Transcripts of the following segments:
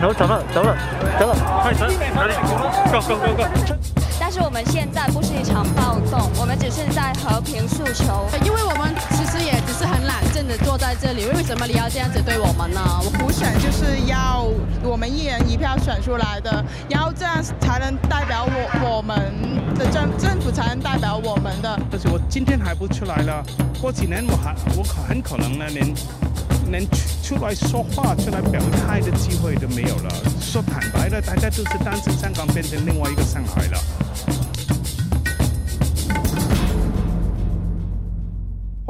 走走了，走了，走了，快走，哪里？Go go go go！我们现在不是一场暴动，我们只是在和平诉求。因为我们其实也只是很懒静的坐在这里，为什么你要这样子对我们呢？我普选就是要我们一人一票选出来的，然后这样才能代表我我们的政政府才能代表我们的。但是我今天还不出来了，过几年我还我可很可能呢连。连出来说话、出来表态的机会都没有了。说坦白了，大家都是担心香港变成另外一个上海了。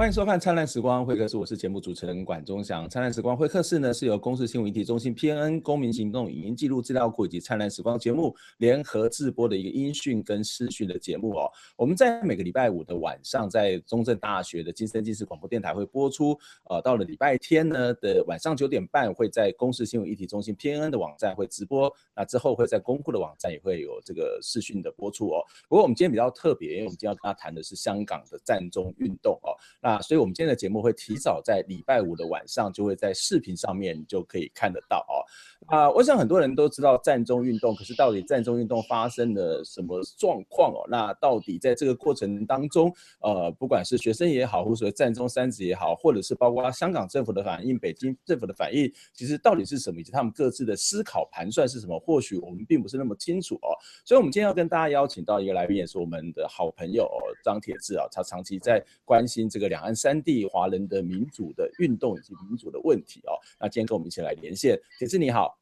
欢迎收看《灿烂时光会客室》，我是节目主持人管中祥。《灿烂时光会客室》呢是由公视新闻议题中心、PNN 公民行动影音记录资料库以及《灿烂时光》节目联合制播的一个音讯跟视讯的节目哦。我们在每个礼拜五的晚上，在中正大学的金声金视广播电台会播出。呃，到了礼拜天呢的晚上九点半，会在公视新闻议题中心 PNN 的网站会直播。那之后会在公库的网站也会有这个视讯的播出哦。不过我们今天比较特别，因为我们今天要跟他谈的是香港的战中运动哦。那啊所以，我们今天的节目会提早在礼拜五的晚上，就会在视频上面就可以看得到哦。啊，我想很多人都知道战中运动，可是到底战中运动发生了什么状况哦？那到底在这个过程当中，呃，不管是学生也好，或者说占中三子也好，或者是包括香港政府的反应、北京政府的反应，其实到底是什么，以及他们各自的思考盘算是什么？或许我们并不是那么清楚哦。所以，我们今天要跟大家邀请到一个来宾，也是我们的好朋友张铁志啊，他长期在关心这个两岸三地华人的民主的运动以及民主的问题哦。那今天跟我们一起来连线，铁志你好。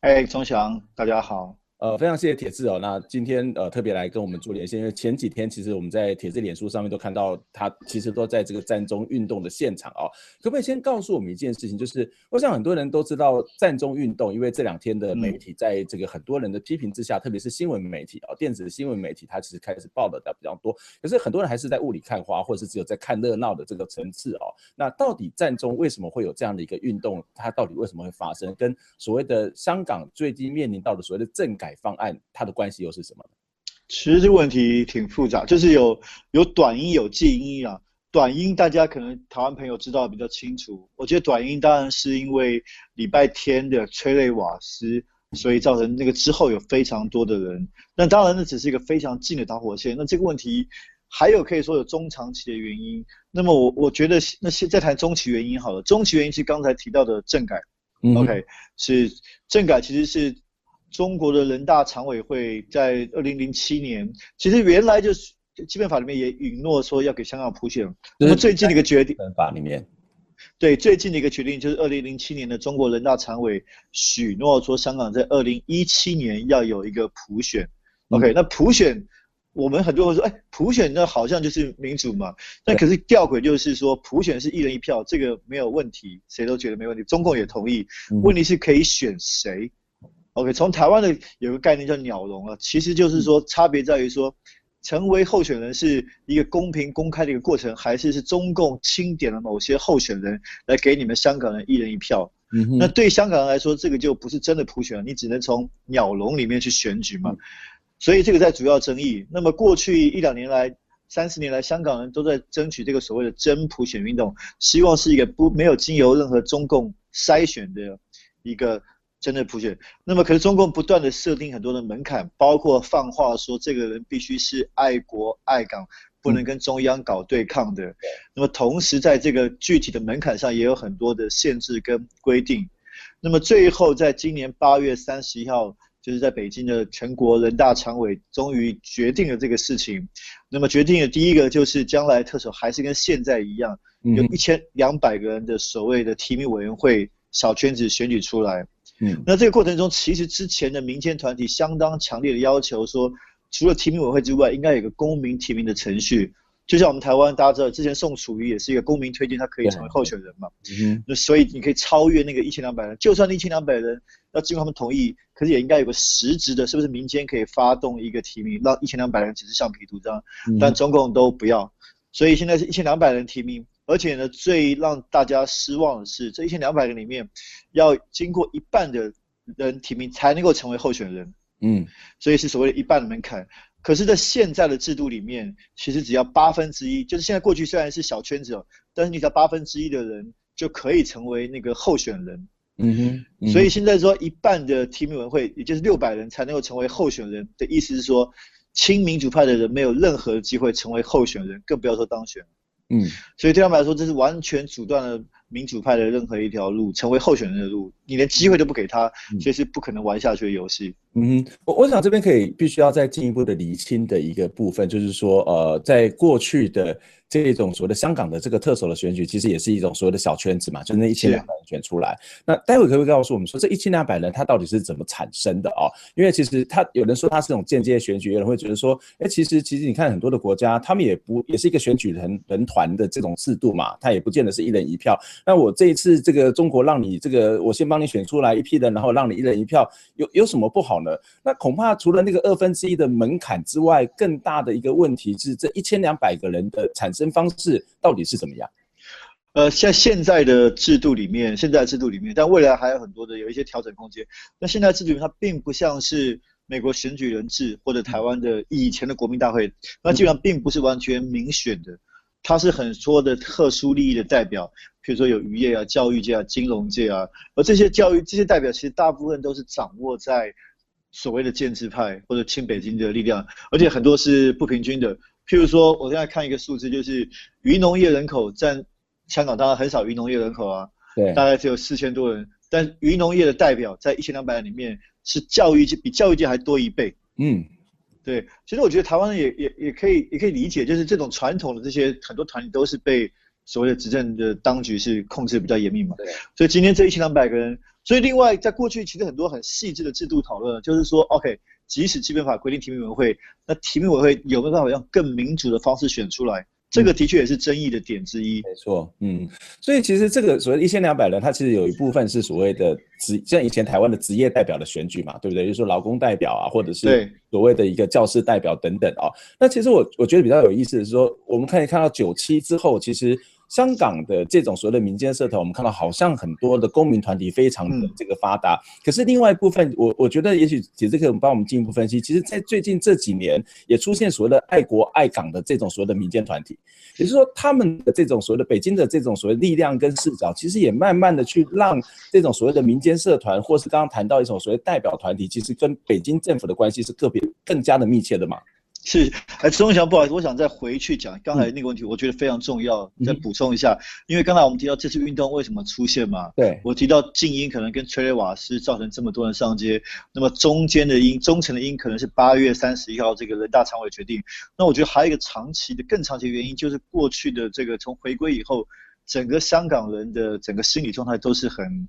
哎，钟祥，大家好。呃，非常谢谢铁志哦。那今天呃特别来跟我们做连线，因为前几天其实我们在铁志脸书上面都看到他其实都在这个战中运动的现场哦。可不可以先告诉我们一件事情，就是我想很多人都知道战中运动，因为这两天的媒体在这个很多人的批评之下，嗯、特别是新闻媒体哦，电子新闻媒体，它其实开始报道的比较多。可是很多人还是在雾里看花，或者是只有在看热闹的这个层次哦。那到底战中为什么会有这样的一个运动？它到底为什么会发生？跟所谓的香港最近面临到的所谓的政改方案，它的关系又是什么呢？其实这个问题挺复杂，就是有有短音有近音啊。短音大家可能台湾朋友知道比较清楚，我觉得短音当然是因为礼拜天的催泪瓦斯，所以造成那个之后有非常多的人。那当然那只是一个非常近的导火线。那这个问题还有可以说有中长期的原因。那么我我觉得那现在谈中期原因好了，中期原因是刚才提到的政改。嗯，OK，是政改其实是。中国的人大常委会在二零零七年，其实原来就是基本法里面也允诺说要给香港普选。那么最近的一个决定，基本法里面，对最近的一个决定就是二零零七年的中国人大常委许诺说香港在二零一七年要有一个普选。OK，那普选我们很多人说，哎，普选那好像就是民主嘛。但可是吊诡就是说，普选是一人一票，这个没有问题，谁都觉得没问题，中共也同意。问题是可以选谁？OK，从台湾的有个概念叫鸟笼啊，其实就是说差别在于说，成为候选人是一个公平公开的一个过程，还是是中共钦点了某些候选人来给你们香港人一人一票。嗯哼。那对香港人来说，这个就不是真的普选了，你只能从鸟笼里面去选举嘛。所以这个在主要争议。那么过去一两年来，三十年来，香港人都在争取这个所谓的真普选运动，希望是一个不没有经由任何中共筛选的一个。真的普选，那么可是中共不断的设定很多的门槛，包括放话说这个人必须是爱国爱港，不能跟中央搞对抗的。那么同时在这个具体的门槛上也有很多的限制跟规定。那么最后在今年八月三十一号，就是在北京的全国人大常委终于决定了这个事情。那么决定的第一个就是将来特首还是跟现在一样，有一千两百个人的所谓的提名委员会小圈子选举出来。嗯，那这个过程中，其实之前的民间团体相当强烈的要求说，除了提名委员会之外，应该有个公民提名的程序。就像我们台湾，大家知道，之前宋楚瑜也是一个公民推荐，他可以成为候选人嘛。嗯。那所以你可以超越那个一千两百人，就算那一千两百人要经过他们同意，可是也应该有个实质的，是不是民间可以发动一个提名，让一千两百人只是橡皮图章？但中共都不要，所以现在是一千两百人提名，而且呢，最让大家失望的是，这一千两百个里面，要经过一半的人提名才能够成为候选人。嗯。所以是所谓的一半的门槛。可是，在现在的制度里面，其实只要八分之一，就是现在过去虽然是小圈子哦，但是你只要八分之一的人就可以成为那个候选人。嗯哼。嗯，所以现在说一半的提名委员会，也就是六百人才能够成为候选人的意思是说，亲民主派的人没有任何机会成为候选人，更不要说当选。嗯。所以对他们来说，这是完全阻断了民主派的任何一条路，成为候选人的路，你连机会都不给他，所以是不可能玩下去的游戏。嗯，我我想这边可以必须要再进一步的厘清的一个部分，就是说，呃，在过去的这种所谓的香港的这个特首的选举，其实也是一种所谓的小圈子嘛，就是那一千两百人选出来。那待会可不可以告诉我们说，这一千两百人他到底是怎么产生的哦？因为其实他有人说他是这种间接选举，有人会觉得说，哎，其实其实你看很多的国家，他们也不也是一个选举人人团的这种制度嘛，他也不见得是一人一票。那我这一次这个中国让你这个，我先帮你选出来一批人，然后让你一人一票，有有什么不好呢？那恐怕除了那个二分之一的门槛之外，更大的一个问题是这一千两百个人的产生方式到底是怎么样？呃，像现在的制度里面，现在制度里面，但未来还有很多的有一些调整空间。那现在制度里面它并不像是美国选举人制或者台湾的以前的国民大会，那基本上并不是完全民选的，它是很多的特殊利益的代表。譬如说有渔业啊、教育界啊、金融界啊，而这些教育这些代表其实大部分都是掌握在所谓的建制派或者亲北京的力量，而且很多是不平均的。譬如说，我现在看一个数字，就是渔农业人口占香港当然很少渔农业人口啊，对，大概只有四千多人，但渔农业的代表在一千两百人里面是教育界比教育界还多一倍。嗯，对，其实我觉得台湾也也也可以也可以理解，就是这种传统的这些很多团体都是被。所谓的执政的当局是控制比较严密嘛？对。所以今天这一千两百个人，所以另外在过去其实很多很细致的制度讨论，就是说，OK，即使基本法规定提名委员会，那提名委员会有没有办法用更民主的方式选出来？这个的确也是争议的点之一。没错，嗯。所以其实这个所谓一千两百人，它其实有一部分是所谓的职，像以前台湾的职业代表的选举嘛，对不对？就是说劳工代表啊，或者是所谓的一个教师代表等等啊。那其实我我觉得比较有意思的是说，我们可以看到九七之后，其实。香港的这种所谓的民间社团，我们看到好像很多的公民团体非常的这个发达。可是另外一部分，我我觉得也许其实可以帮我们进一步分析。其实，在最近这几年，也出现所谓的爱国爱港的这种所谓的民间团体，也就是说，他们的这种所谓的北京的这种所谓力量跟视角，其实也慢慢的去让这种所谓的民间社团，或是刚刚谈到一种所谓代表团体，其实跟北京政府的关系是特别更加的密切的嘛。是，哎，陈宗祥，不好意思，我想再回去讲刚才那个问题，我觉得非常重要，嗯、再补充一下，因为刚才我们提到这次运动为什么出现嘛？对，我提到静音可能跟催泪瓦斯造成这么多人上街，那么中间的音，中层的音可能是八月三十一号这个人大常委决定，那我觉得还有一个长期的、更长期的原因，就是过去的这个从回归以后，整个香港人的整个心理状态都是很、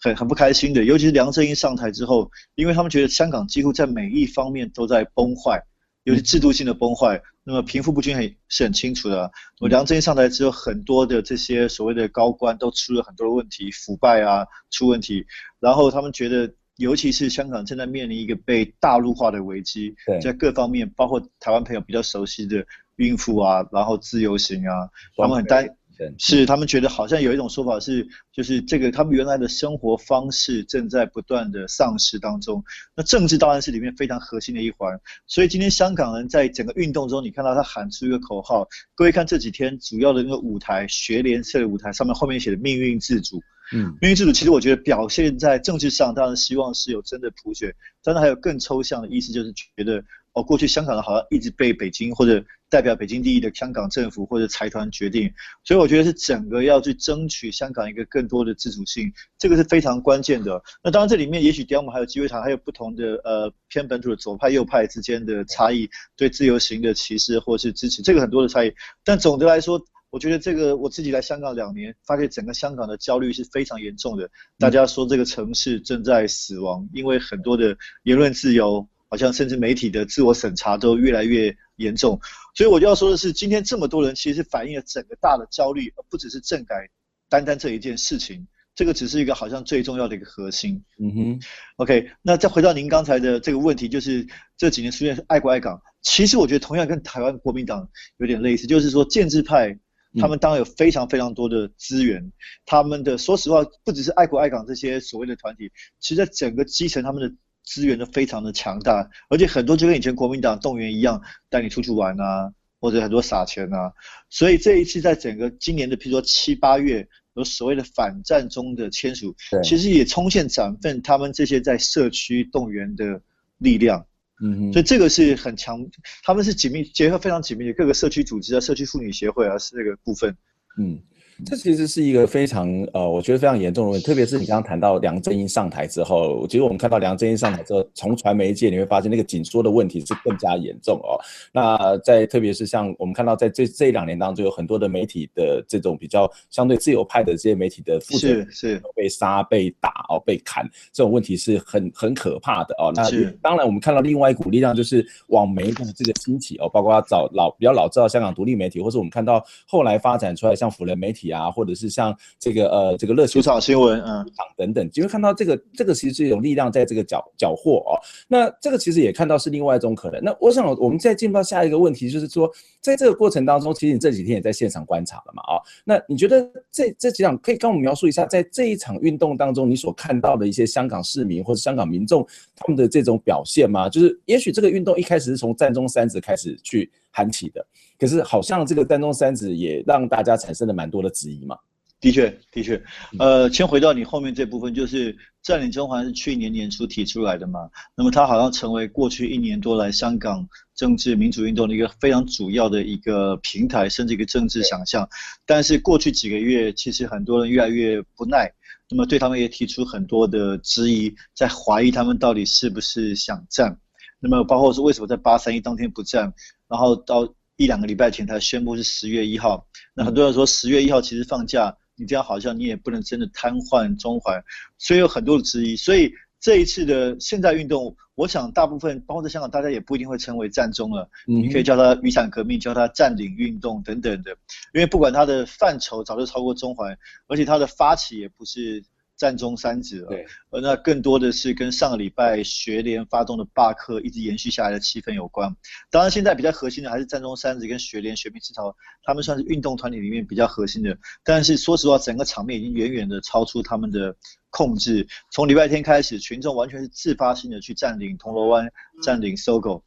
很、很不开心的，尤其是梁振英上台之后，因为他们觉得香港几乎在每一方面都在崩坏。尤其制度性的崩坏，那么贫富不均衡是很清楚的。我梁振英上台之后，很多的这些所谓的高官都出了很多的问题，腐败啊出问题。然后他们觉得，尤其是香港正在面临一个被大陆化的危机，在各方面，包括台湾朋友比较熟悉的孕妇啊，然后自由行啊，他们很担。是他们觉得好像有一种说法是，就是这个他们原来的生活方式正在不断的丧失当中。那政治当然是里面非常核心的一环。所以今天香港人在整个运动中，你看到他喊出一个口号，各位看这几天主要的那个舞台，学联社的舞台上面后面写的“命运自主”。嗯，命运自主其实我觉得表现在政治上，当然希望是有真的普选，当然还有更抽象的意思，就是觉得哦，过去香港的好像一直被北京或者代表北京利益的香港政府或者财团决定，所以我觉得是整个要去争取香港一个更多的自主性，这个是非常关键的。那当然这里面也许等下我们还有机会谈，还有不同的呃偏本土的左派右派之间的差异，对自由行的歧视或是支持，这个很多的差异。但总的来说，我觉得这个我自己来香港两年，发现整个香港的焦虑是非常严重的。大家说这个城市正在死亡，因为很多的言论自由。好像甚至媒体的自我审查都越来越严重，所以我就要说的是，今天这么多人其实反映了整个大的焦虑，而不只是政改单单这一件事情，这个只是一个好像最重要的一个核心。嗯哼，OK，那再回到您刚才的这个问题，就是这几年出现爱国爱港，其实我觉得同样跟台湾国民党有点类似，就是说建制派他们当然有非常非常多的资源，嗯、他们的说实话不只是爱国爱港这些所谓的团体，其实在整个基层他们的。资源都非常的强大，而且很多就跟以前国民党动员一样，带你出去玩啊，或者很多撒钱啊。所以这一次在整个今年的，譬如说七八月，有所谓的反战中的签署，其实也充分展现他们这些在社区动员的力量。嗯哼，所以这个是很强，他们是紧密结合非常紧密的各个社区组织啊、社区妇女协会啊，是这个部分。嗯。这其实是一个非常呃，我觉得非常严重的问题，特别是你刚刚谈到梁振英上台之后，其实我们看到梁振英上台之后，从传媒界你会发现那个紧缩的问题是更加严重哦。那在特别是像我们看到在这这一两年当中，有很多的媒体的这种比较相对自由派的这些媒体的负责人是被杀、被打哦、被砍，这种问题是很很可怕的哦。那当然我们看到另外一股力量就是网媒的这个兴起哦，包括早老比较老知道香港独立媒体，或是我们看到后来发展出来像辅仁媒体。啊，或者是像这个呃，这个热球场新闻，嗯，等等，就会看到这个这个其实是一种力量在这个缴缴获哦。那这个其实也看到是另外一种可能。那我想我们再进入到下一个问题，就是说，在这个过程当中，其实你这几天也在现场观察了嘛，啊，那你觉得这这几场可以跟我们描述一下，在这一场运动当中，你所看到的一些香港市民或者香港民众他们的这种表现吗？就是也许这个运动一开始是从占中三子开始去喊起的。可是好像这个丹中三子也让大家产生了蛮多的质疑嘛。的确，的确，呃，先回到你后面这部分，就是占领中环是去年年初提出来的嘛。那么它好像成为过去一年多来香港政治民主运动的一个非常主要的一个平台，甚至一个政治想象。但是过去几个月，其实很多人越来越不耐，那么对他们也提出很多的质疑，在怀疑他们到底是不是想占。那么包括说为什么在八三一当天不占，然后到。一两个礼拜前才宣布是十月一号，那很多人说十月一号其实放假，你这样好像你也不能真的瘫痪中环，所以有很多的质疑。所以这一次的现在运动，我想大部分包括在香港，大家也不一定会称为占中了，你可以叫它雨伞革命，叫它占领运动等等的，因为不管它的范畴早就超过中环，而且它的发起也不是。占中三子了，对，而那更多的是跟上个礼拜学联发动的罢课一直延续下来的气氛有关。当然，现在比较核心的还是占中三子跟学联、学民思潮，他们算是运动团体里面比较核心的。但是说实话，整个场面已经远远的超出他们的控制。从礼拜天开始，群众完全是自发性的去占领铜锣湾、占领 SOGO。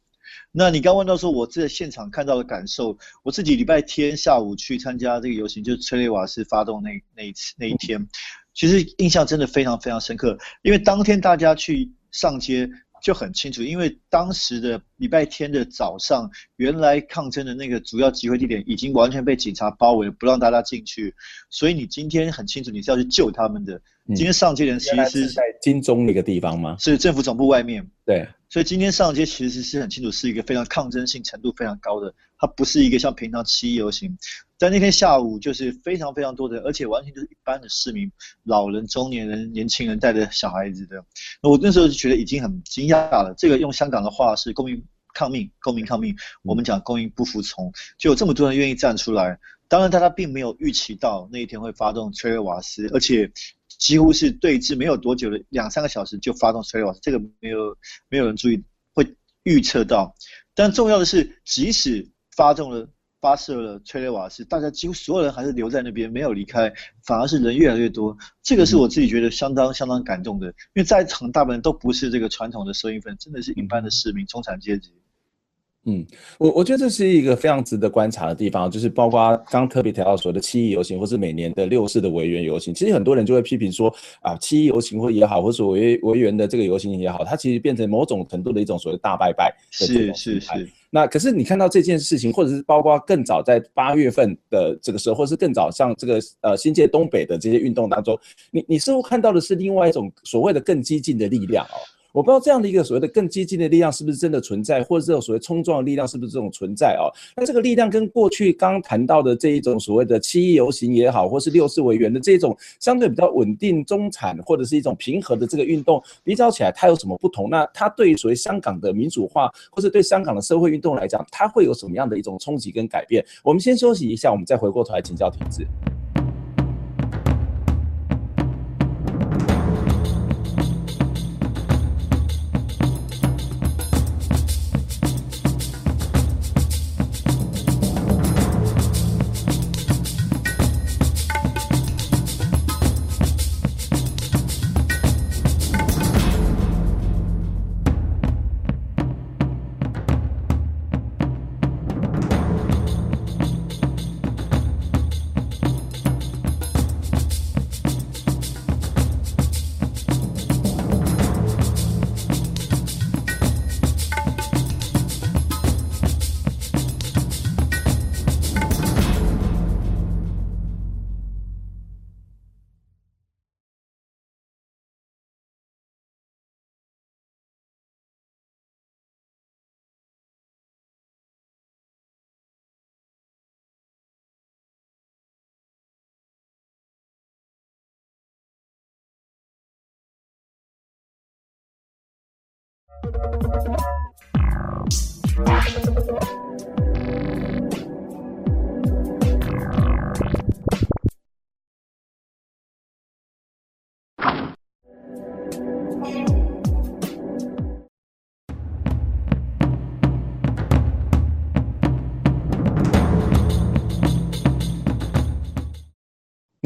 那你刚问到说，我在现场看到的感受，我自己礼拜天下午去参加这个游行，就是催泪瓦斯发动那那一次那一天。其实印象真的非常非常深刻，因为当天大家去上街就很清楚，因为当时的礼拜天的早上，原来抗争的那个主要集会地点已经完全被警察包围，不让大家进去，所以你今天很清楚你是要去救他们的。今天上街的人其实是在金钟那个地方吗？是政府总部外面。对，所以今天上街其实是很清楚，是一个非常抗争性程度非常高的，它不是一个像平常七一游行。在那天下午就是非常非常多的人，而且完全就是一般的市民，老人、中年人、年轻人带着小孩子的。那我那时候就觉得已经很惊讶了。这个用香港的话是公民抗命，公民抗命。我们讲公民不服从，就有这么多人愿意站出来。当然，大家并没有预期到那一天会发动催泪瓦斯，而且。几乎是对峙没有多久的两三个小时就发动催泪瓦斯，这个没有没有人注意会预测到。但重要的是，即使发动了发射了催泪瓦斯，大家几乎所有人还是留在那边没有离开，反而是人越来越多。这个是我自己觉得相当相当感动的，因为在场大部分都不是这个传统的社运分，真的是一般的市民、中产阶级。嗯，我我觉得这是一个非常值得观察的地方，就是包括刚特别提到所谓的七一游行，或是每年的六四的维园游行，其实很多人就会批评说啊，七一游行或也好，或是维维园的这个游行也好，它其实变成某种程度的一种所谓大拜拜。是是是。那可是你看到这件事情，或者是包括更早在八月份的这个时候，或是更早像这个呃新界东北的这些运动当中，你你似乎看到的是另外一种所谓的更激进的力量哦。我不知道这样的一个所谓的更激进的力量是不是真的存在，或者这种所谓冲撞的力量是不是这种存在哦？那这个力量跟过去刚刚谈到的这一种所谓的七一游行也好，或是六四维园的这种相对比较稳定中产或者是一种平和的这个运动比较起来，它有什么不同？那它对于所谓香港的民主化，或者对香港的社会运动来讲，它会有什么样的一种冲击跟改变？我们先休息一下，我们再回过头来请教亭志。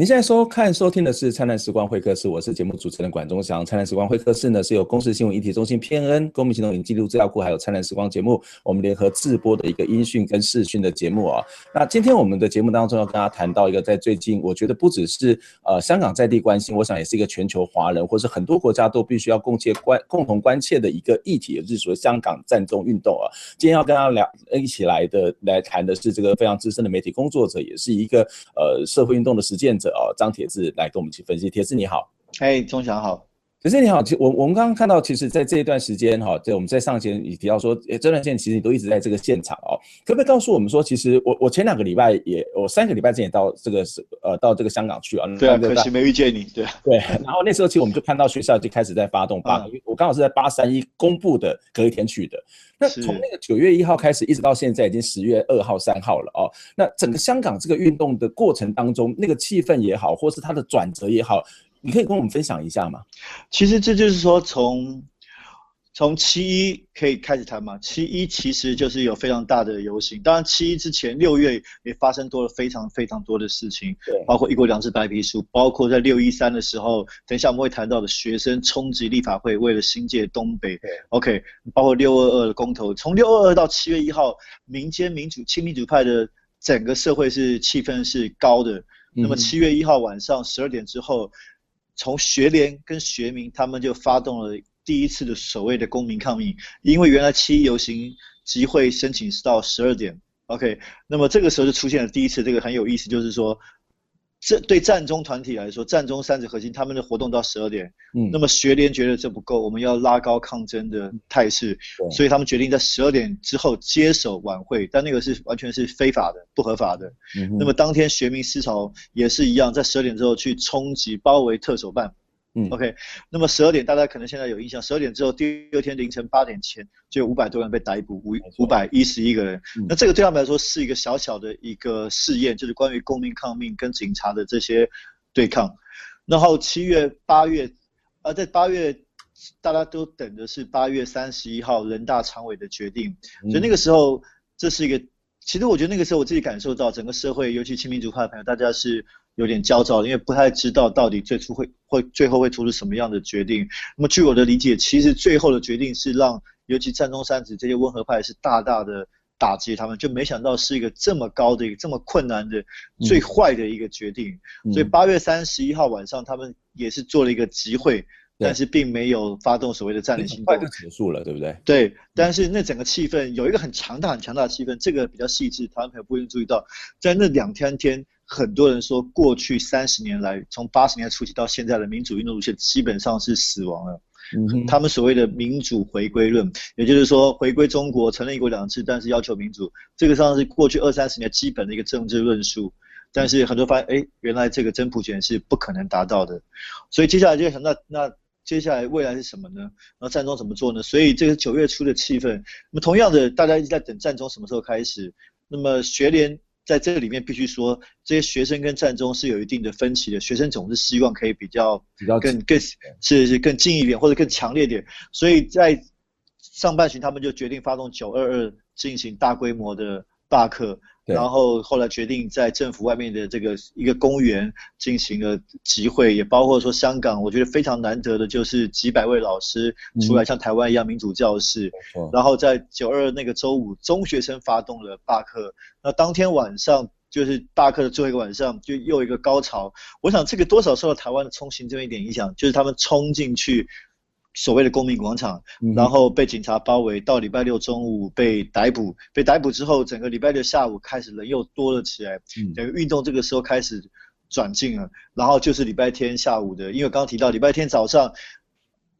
你现在收看、收听的是《灿烂时光会客室》，我是节目主持人管中祥。《灿烂时光会客室》呢是由公视新闻议题中心 PNN、公民行动影记录资料库，还有《灿烂时光》节目我们联合制播的一个音讯跟视讯的节目啊。那今天我们的节目当中要跟大家谈到一个，在最近我觉得不只是呃香港在地关心，我想也是一个全球华人或是很多国家都必须要共切关共同关切的一个议题，就是说香港占中运动啊。今天要跟大家聊一起来的来谈的是这个非常资深的媒体工作者，也是一个呃社会运动的实践者。哦，张铁志来跟我们一起分析。铁志你好，哎，钟祥好，铁志你好。其实我我们刚刚看到，其实在这一段时间哈，在我们在上节也提到说，诶，这段时间其实你都一直在这个现场哦。可不可以告诉我们说，其实我我前两个礼拜也，我三个礼拜之前也到这个是呃到这个香港去啊。对啊，可惜没遇见你。对对。然后那时候其实我们就看到学校就开始在发动八，嗯、我刚好是在八三一公布的隔一天去的。那从那个九月一号开始，一直到现在已经十月二号、三号了哦。那整个香港这个运动的过程当中，那个气氛也好，或是它的转折也好，你可以跟我们分享一下吗？其实这就是说从。从七一可以开始谈嘛？七一其实就是有非常大的游行，当然七一之前六月也发生多了非常非常多的事情，对，包括一国两制白皮书，包括在六一三的时候，等一下我们会谈到的学生冲击立法会，为了新界东北，对，OK，包括六二二的公投，从六二二到七月一号，民间民主亲民主派的整个社会是气氛是高的，嗯、那么七月一号晚上十二点之后，从学联跟学民他们就发动了。第一次的所谓的公民抗命，因为原来七一游行集会申请是到十二点，OK，那么这个时候就出现了第一次，这个很有意思，就是说，这对战中团体来说，战中三子核心他们的活动到十二点，嗯，那么学联觉得这不够，我们要拉高抗争的态势，嗯，所以他们决定在十二点之后接手晚会，但那个是完全是非法的、不合法的。嗯，那么当天学民思潮也是一样，在十二点之后去冲击、包围特首办。嗯，OK，那么十二点大家可能现在有印象，十二点之后第二天凌晨八点前就有五百多人被逮捕，五五百一十一个人。那这个对他们来说是一个小小的一个试验，就是关于公民抗命跟警察的这些对抗。然后七月八月，呃，在八月大家都等的是八月三十一号人大常委的决定，所以那个时候这是一个，其实我觉得那个时候我自己感受到整个社会，尤其亲民主派的朋友，大家是。有点焦躁，因为不太知道到底最初会会最后会做出什么样的决定。那么据我的理解，其实最后的决定是让尤其战中三子这些温和派是大大的打击他们，就没想到是一个这么高的一个这么困难的最坏的一个决定。嗯、所以八月三十一号晚上，他们也是做了一个集会。但是并没有发动所谓的战略行动，就结束了，对不对？对，但是那整个气氛有一个很强大、很强大的气氛，这个比较细致，台湾朋友不一定注意到，在那两天天，很多人说过去三十年来，从八十年代初期到现在的民主运动路线基本上是死亡了。嗯哼，他们所谓的民主回归论，也就是说回归中国，承认一国两制，但是要求民主，这个上是过去二三十年基本的一个政治论述。但是很多发现，哎，原来这个真普选是不可能达到的，所以接下来就想那那。接下来未来是什么呢？然后战中怎么做呢？所以这个九月初的气氛，那么同样的，大家一直在等战中什么时候开始。那么学联在这个里面必须说，这些学生跟战中是有一定的分歧的。学生总是希望可以比较比较更更是是更近一点或者更强烈点。所以在上半旬，他们就决定发动九二二进行大规模的罢课。然后后来决定在政府外面的这个一个公园进行了集会，也包括说香港，我觉得非常难得的就是几百位老师出来像台湾一样民主教室。嗯、然后在九二那个周五，中学生发动了罢课。那当天晚上就是罢课的最后一个晚上，就又一个高潮。我想这个多少受到台湾的冲行政一点影响，就是他们冲进去。所谓的公民广场，然后被警察包围，到礼拜六中午被逮捕。被逮捕之后，整个礼拜六下午开始人又多了起来，整个运动这个时候开始转进了。然后就是礼拜天下午的，因为刚刚提到礼拜天早上，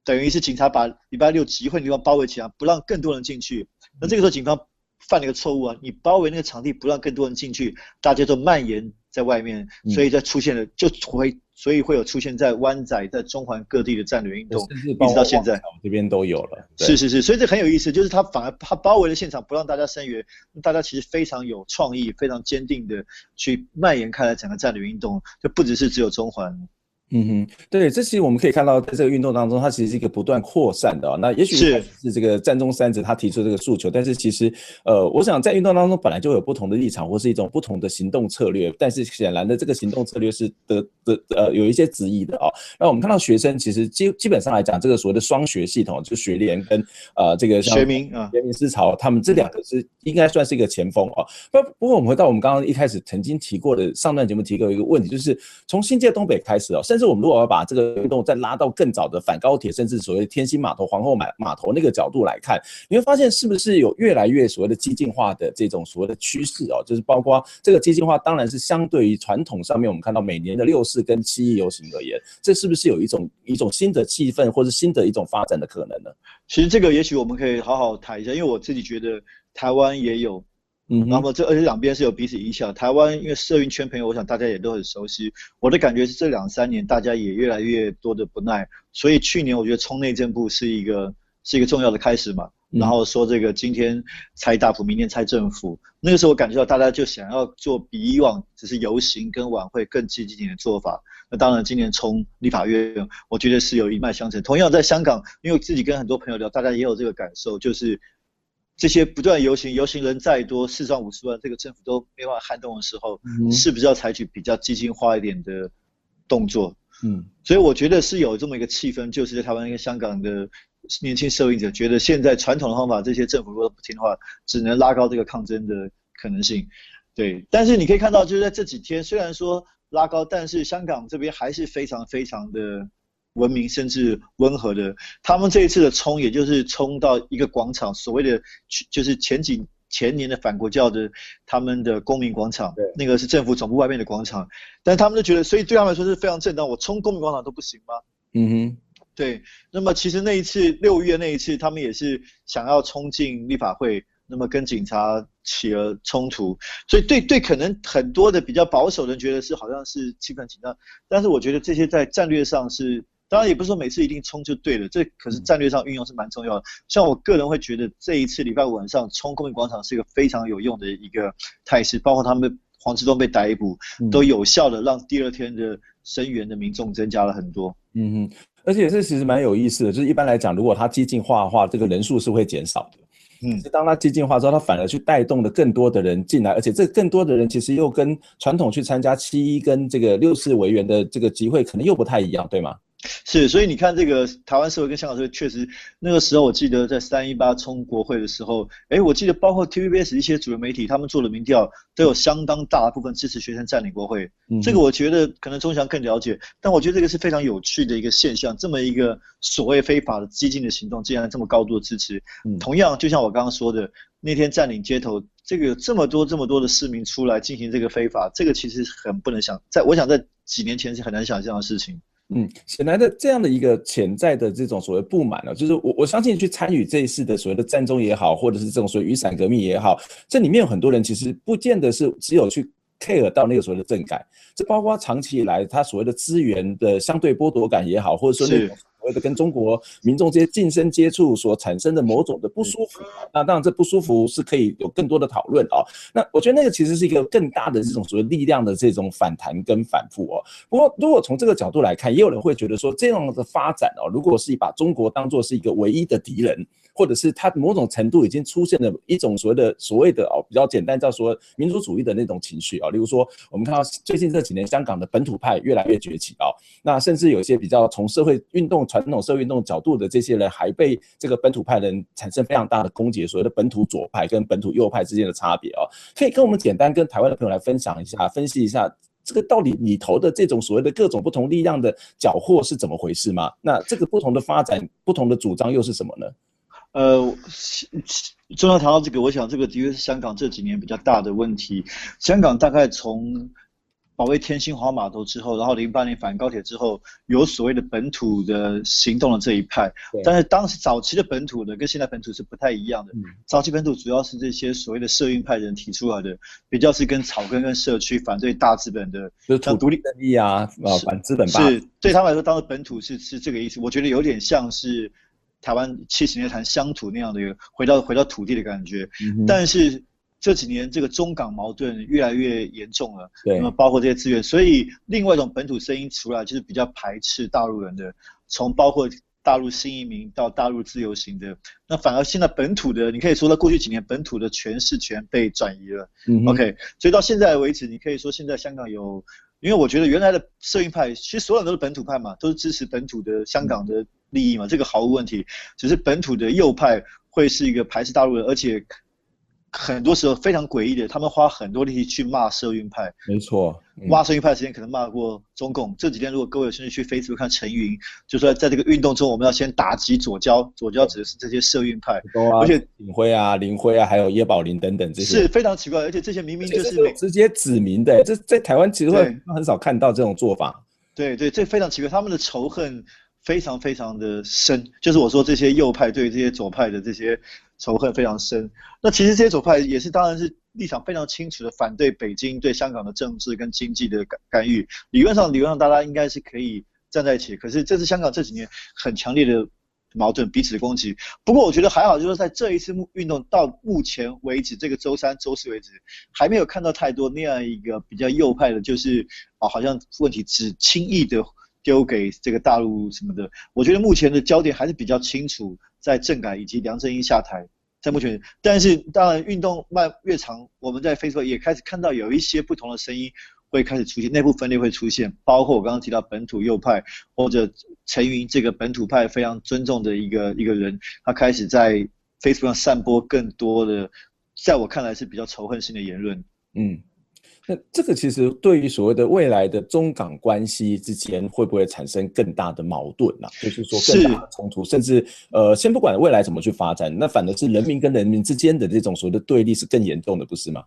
等于是警察把礼拜六集会的地方包围起来，不让更多人进去。那这个时候警方犯了一个错误啊，你包围那个场地不让更多人进去，大家都蔓延在外面，所以才出现了就会。所以会有出现在湾仔、在中环各地的战略运动，一直到现在，这边都有了。是是是，所以这很有意思，就是他反而他包围了现场，不让大家声援，大家其实非常有创意、非常坚定的去蔓延开来整个战略运动，就不只是只有中环。嗯哼，对，这其实我们可以看到，在这个运动当中，它其实是一个不断扩散的啊、哦。那也许是是这个战中三子他提出这个诉求，但是其实，呃，我想在运动当中本来就有不同的立场，或是一种不同的行动策略。但是显然的，这个行动策略是得得呃有一些质疑的啊、哦。那我们看到学生其实基基本上来讲，这个所谓的双学系统，就学联跟呃这个学民啊学民思潮，他们这两个是应该算是一个前锋啊。不不过我们回到我们刚刚一开始曾经提过的上段节目提过一个问题，就是从新界东北开始哦，甚至是我们如果要把这个运动再拉到更早的反高铁，甚至所谓天星码头、皇后码码头那个角度来看，你会发现是不是有越来越所谓的激进化的这种所谓的趋势哦？就是包括这个激进化，当然是相对于传统上面我们看到每年的六四跟七一游行而言，这是不是有一种一种新的气氛，或是新的一种发展的可能呢？其实这个也许我们可以好好谈一下，因为我自己觉得台湾也有。嗯，那么这而且两边是有彼此影响。台湾因为社运圈朋友，我想大家也都很熟悉。我的感觉是这两三年大家也越来越多的不耐，所以去年我觉得冲内政部是一个是一个重要的开始嘛。然后说这个今天拆大埔，明天拆政府，那个时候我感觉到大家就想要做比以往只是游行跟晚会更积极点的做法。那当然今年冲立法院，我觉得是有一脉相承。同样在香港，因为自己跟很多朋友聊，大家也有这个感受，就是。这些不断游行，游行人再多，四万五十万，这个政府都没办法撼动的时候，嗯，是不是要采取比较激进化一点的动作？嗯，所以我觉得是有这么一个气氛，就是在台湾跟香港的年轻社运者觉得，现在传统的方法，这些政府如果不听的话，只能拉高这个抗争的可能性。对，但是你可以看到，就是在这几天，虽然说拉高，但是香港这边还是非常非常的。文明甚至温和的，他们这一次的冲，也就是冲到一个广场，所谓的就是前几前年的反国教的他们的公民广场，那个是政府总部外面的广场，但他们都觉得，所以对他们来说是非常正当，我冲公民广场都不行吗？嗯哼，对。那么其实那一次六月那一次，他们也是想要冲进立法会，那么跟警察起了冲突，所以对对，可能很多的比较保守的人觉得是好像是气氛紧张，但是我觉得这些在战略上是。当然也不是说每次一定冲就对了，这可是战略上运用是蛮重要的。像我个人会觉得这一次礼拜五晚上冲公民广场是一个非常有用的一个态势，包括他们黄之锋被逮捕，都有效的让第二天的声援的民众增加了很多。嗯哼，而且这其实蛮有意思的，就是一般来讲，如果他激进化的话，这个人数是会减少的。嗯，当他激进化之后，他反而去带动了更多的人进来，而且这更多的人其实又跟传统去参加七一跟这个六四维园的这个集会可能又不太一样，对吗？是，所以你看这个台湾社会跟香港社会，确实那个时候我记得在三一八冲国会的时候，诶，我记得包括 TVBS 一些主流媒体，他们做的民调都有相当大部分支持学生占领国会。嗯，这个我觉得可能钟祥更了解，但我觉得这个是非常有趣的一个现象，这么一个所谓非法的激进的行动，竟然这么高度的支持。嗯，同样就像我刚刚说的，那天占领街头，这个有这么多这么多的市民出来进行这个非法，这个其实很不能想，在我想在几年前是很难想象的事情。嗯，显然的这样的一个潜在的这种所谓不满呢，就是我我相信去参与这一次的所谓的战争也好，或者是这种所谓雨伞革命也好，这里面有很多人其实不见得是只有去 care 到那个所谓的政改，这包括长期以来他所谓的资源的相对剥夺感也好，或者说那种。所谓的跟中国民众这些近身接触所产生的某种的不舒服，那当然这不舒服是可以有更多的讨论啊。那我觉得那个其实是一个更大的这种所谓力量的这种反弹跟反复哦。不过如果从这个角度来看，也有人会觉得说这样的发展哦，如果是把中国当做是一个唯一的敌人。或者是它某种程度已经出现了一种所谓的所谓的哦比较简单叫说民族主义的那种情绪啊，例如说我们看到最近这几年香港的本土派越来越崛起啊，那甚至有些比较从社会运动传统社会运动角度的这些人，还被这个本土派人产生非常大的攻击，所谓的本土左派跟本土右派之间的差别啊，可以跟我们简单跟台湾的朋友来分享一下，分析一下这个到底里头的这种所谓的各种不同力量的搅和是怎么回事吗？那这个不同的发展、不同的主张又是什么呢？呃，中央谈到这个，我想这个的确是香港这几年比较大的问题。香港大概从保卫天星华码头之后，然后零八年反高铁之后，有所谓的本土的行动的这一派。但是当时早期的本土的跟现在本土是不太一样的。早期本土主要是这些所谓的社运派人提出来的，比较是跟草根跟社区反对大资本的，就是土独立正义啊，啊反资本霸。是对他们来说，当时本土是是这个意思。我觉得有点像是。台湾七十年谈乡土那样的一个回到回到土地的感觉，嗯、但是这几年这个中港矛盾越来越严重了，那么包括这些资源，所以另外一种本土声音出来就是比较排斥大陆人的，从包括大陆新移民到大陆自由行的，那反而现在本土的，你可以说到过去几年本土的权势权被转移了、嗯、，OK，所以到现在为止，你可以说现在香港有，因为我觉得原来的社运派其实所有人都是本土派嘛，都是支持本土的香港的。嗯利益嘛，这个毫无问题。只是本土的右派会是一个排斥大陆人，而且很多时候非常诡异的，他们花很多力气去骂社运派。没错，骂社运派的时间可能骂过中共。这几天如果各位有兴趣去 Facebook 看陈云，就说在这个运动中，我们要先打击左交，左交指的是这些社运派。啊、而且林辉啊、林辉啊，还有叶宝林等等这些，是非常奇怪。而且这些明明就是直接指名的，这在台湾其实会很少看到这种做法。对对，这非常奇怪，他们的仇恨。非常非常的深，就是我说这些右派对这些左派的这些仇恨非常深。那其实这些左派也是，当然是立场非常清楚的反对北京对香港的政治跟经济的干干预。理论上，理论上大家应该是可以站在一起。可是这是香港这几年很强烈的矛盾，彼此的攻击。不过我觉得还好，就是在这一次运动到目前为止，这个周三、周四为止，还没有看到太多那样一个比较右派的，就是啊，好像问题只轻易的。丢给这个大陆什么的，我觉得目前的焦点还是比较清楚，在政改以及梁振英下台，在目前。但是当然，运动慢越长，我们在 Facebook 也开始看到有一些不同的声音会开始出现，内部分裂会出现，包括我刚刚提到本土右派或者陈云这个本土派非常尊重的一个一个人，他开始在 Facebook 上散播更多的，在我看来是比较仇恨性的言论。嗯。那这个其实对于所谓的未来的中港关系之间会不会产生更大的矛盾呢、啊？就是说更大的冲突，甚至呃，先不管未来怎么去发展，那反而是人民跟人民之间的这种所谓的对立是更严重的，不是吗？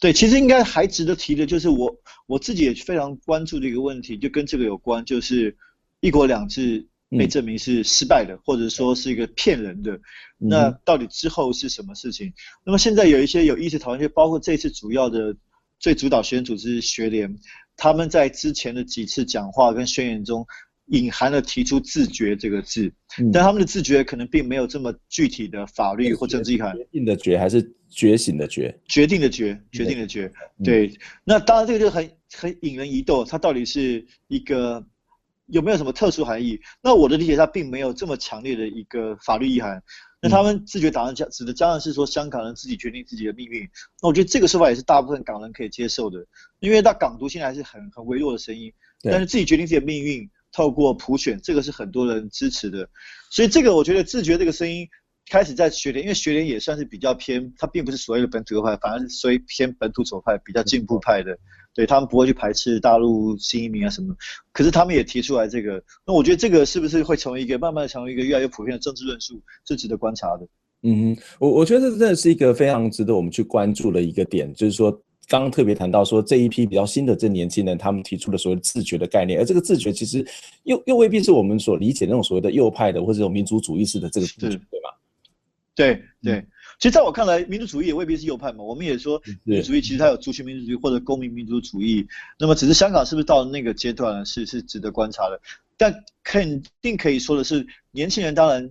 对，其实应该还值得提的就是我我自己也非常关注的一个问题，就跟这个有关，就是一国两制被证明是失败的，嗯、或者说是一个骗人的。那到底之后是什么事情？嗯、那么现在有一些有意识讨论，就包括这次主要的。最主导学生组织学联，他们在之前的几次讲话跟宣言中，隐含了提出自觉这个字，嗯、但他们的自觉可能并没有这么具体的法律或政治意涵。决定的决还是觉醒的觉？决定的决，决定的决。对，嗯、那当然这个就很很引人疑窦，它到底是一个有没有什么特殊含义？那我的理解，它并没有这么强烈的一个法律意涵。那他们自觉党人讲指的当然是说香港人自己决定自己的命运。那我觉得这个说法也是大部分港人可以接受的，因为到港独现在还是很很微弱的声音。但是自己决定自己的命运，透过普选，这个是很多人支持的。所以这个我觉得自觉这个声音开始在学联，因为学联也算是比较偏，它并不是所谓的本土派，反而是所谓偏本土左派，比较进步派的。嗯、对，他们不会去排斥大陆新移民啊什么。可是他们也提出来这个，那我觉得这个是不是会成为一个慢慢成为一个越来越普遍的政治论述，是值得观察的。嗯，我我觉得这真的是一个非常值得我们去关注的一个点，就是说刚刚特别谈到说这一批比较新的这年轻人，他们提出的所谓自觉的概念，而这个自觉其实又又未必是我们所理解那种所谓的右派的或者这种民族主义式的这个自觉，对吗？对对，其实在我看来，民族主义也未必是右派嘛。我们也说民族主义其实它有族群民族主义或者公民民族主义，那么只是香港是不是到了那个阶段是是值得观察的，但肯定可以说的是，年轻人当然。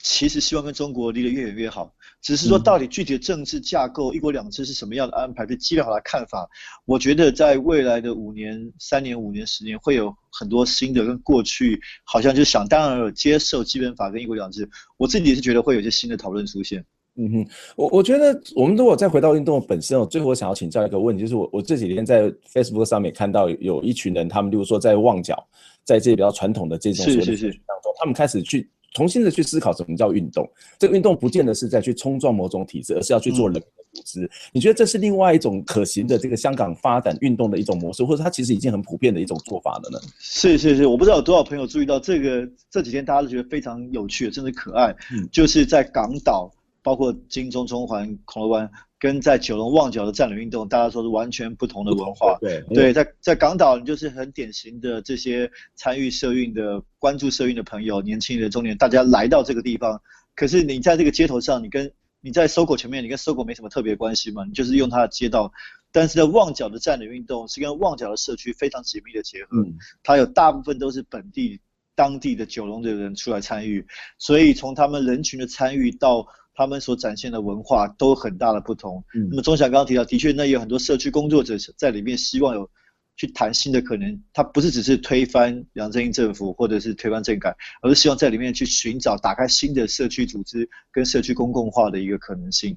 其实希望跟中国离得越远越好，只是说到底具体的政治架构、一国两制是什么样的安排，对基本上的看法，我觉得在未来的五年、三年、五年、十年，会有很多新的跟过去好像就想当然有接受基本法跟一国两制，我自己也是觉得会有一些新的讨论出现。嗯哼，我我觉得我们如果再回到运动本身，我最后我想要请教一个问题，就是我我这几天在 Facebook 上面看到有一群人，他们例如说在旺角，在这些比较传统的这种所谓的当中，他们开始去。重新的去思考什么叫运动，这个运动不见得是在去冲撞某种体制，而是要去做人民的组织。嗯。你觉得这是另外一种可行的这个香港发展运动的一种模式，或者它其实已经很普遍的一种做法了呢？是是是，我不知道有多少朋友注意到这个，这几天大家都觉得非常有趣，甚至可爱。嗯，就是在港岛，包括金钟、中环、铜锣湾。跟在九龙旺角的占领运动，大家说是完全不同的文化。对对，在在港岛，你就是很典型的这些参与社运的、关注社运的朋友，年轻人、中年，大家来到这个地方。可是你在这个街头上，你跟你在 SOGO 前面，你跟 SOGO 没什么特别关系嘛？你就是用它的街道。但是在旺角的占领运动是跟旺角的社区非常紧密的结合，它有大部分都是本地当地的九龙的人出来参与，所以从他们人群的参与到。他们所展现的文化都很大的不同。嗯，那么钟祥刚刚提到，的确，那有很多社区工作者在里面，希望有去谈新的可能。他不是只是推翻梁振英政府，或者是推翻政改，而是希望在里面去寻找打开新的社区组织跟社区公共化的一个可能性。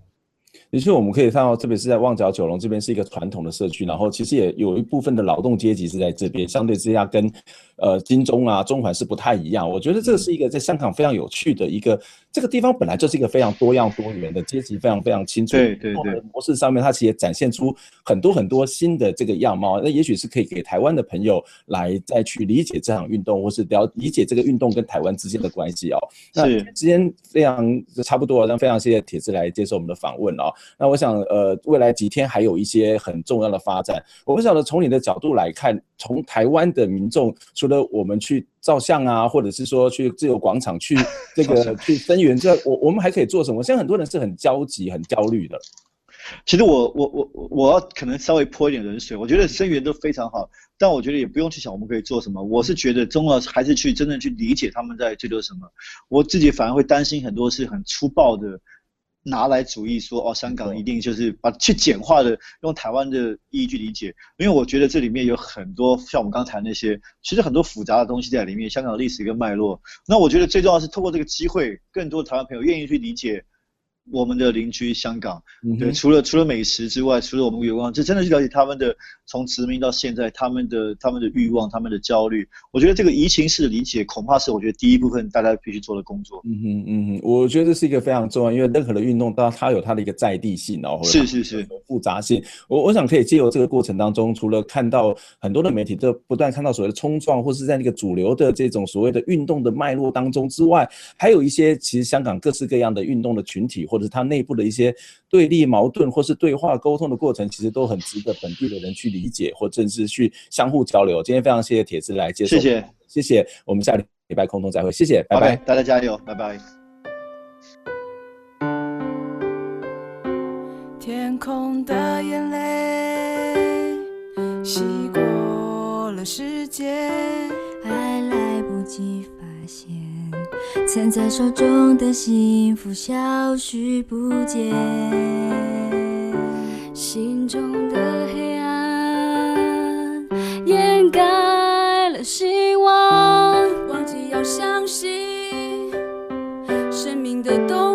的确，我们可以看到，特别是在旺角九龙这边是一个传统的社区，然后其实也有一部分的劳动阶级是在这边，相对之下跟呃金钟啊、中环是不太一样。我觉得这是一个在香港非常有趣的一个。这个地方本来就是一个非常多样多元的阶级，非常非常清楚。对对对。模式上面，它其实也展现出很多很多新的这个样貌。那也许是可以给台湾的朋友来再去理解这场运动，或是了理解这个运动跟台湾之间的关系哦。那时间非常差不多了，那非常谢谢铁子来接受我们的访问哦。那我想，呃，未来几天还有一些很重要的发展。我不晓得从你的角度来看，从台湾的民众，除了我们去。照相啊，或者是说去自由广场去 这个去声援，这我我们还可以做什么？现在很多人是很焦急、很焦虑的。其实我我我我要可能稍微泼一点冷水，我觉得声援都非常好，但我觉得也不用去想我们可以做什么。我是觉得中要还是去真正去理解他们在追求什么。我自己反而会担心很多是很粗暴的。拿来主义说哦，香港一定就是把去简化的用台湾的意义去理解，因为我觉得这里面有很多像我们刚才那些，其实很多复杂的东西在里面，香港的历史跟脉络。那我觉得最重要是透过这个机会，更多台湾朋友愿意去理解。我们的邻居香港，对，除了除了美食之外，除了我们有望，这真的去了解他们的从殖民到现在，他们的他们的欲望，他们的焦虑。我觉得这个移情式的理解，恐怕是我觉得第一部分大家必须做的工作。嗯哼嗯哼，我觉得这是一个非常重要，因为任何的运动，它它有它的一个在地性，然后是是是复杂性。我我想可以借由这个过程当中，除了看到很多的媒体都不断看到所谓的冲撞，或是在那个主流的这种所谓的运动的脉络当中之外，还有一些其实香港各式各样的运动的群体或者。它内部的一些对立、矛盾，或是对话沟通的过程，其实都很值得本地的人去理解，或甚至去相互交流。今天非常谢谢铁子来接受，谢谢，谢谢，我们下礼拜空中再会，谢谢，拜拜，okay, 大家加油，拜拜。天空的眼泪，洗过了世界，还来不及发现。攒在手中的幸福消失不见，心中的黑暗掩盖了希望，忘记要相信生命的动。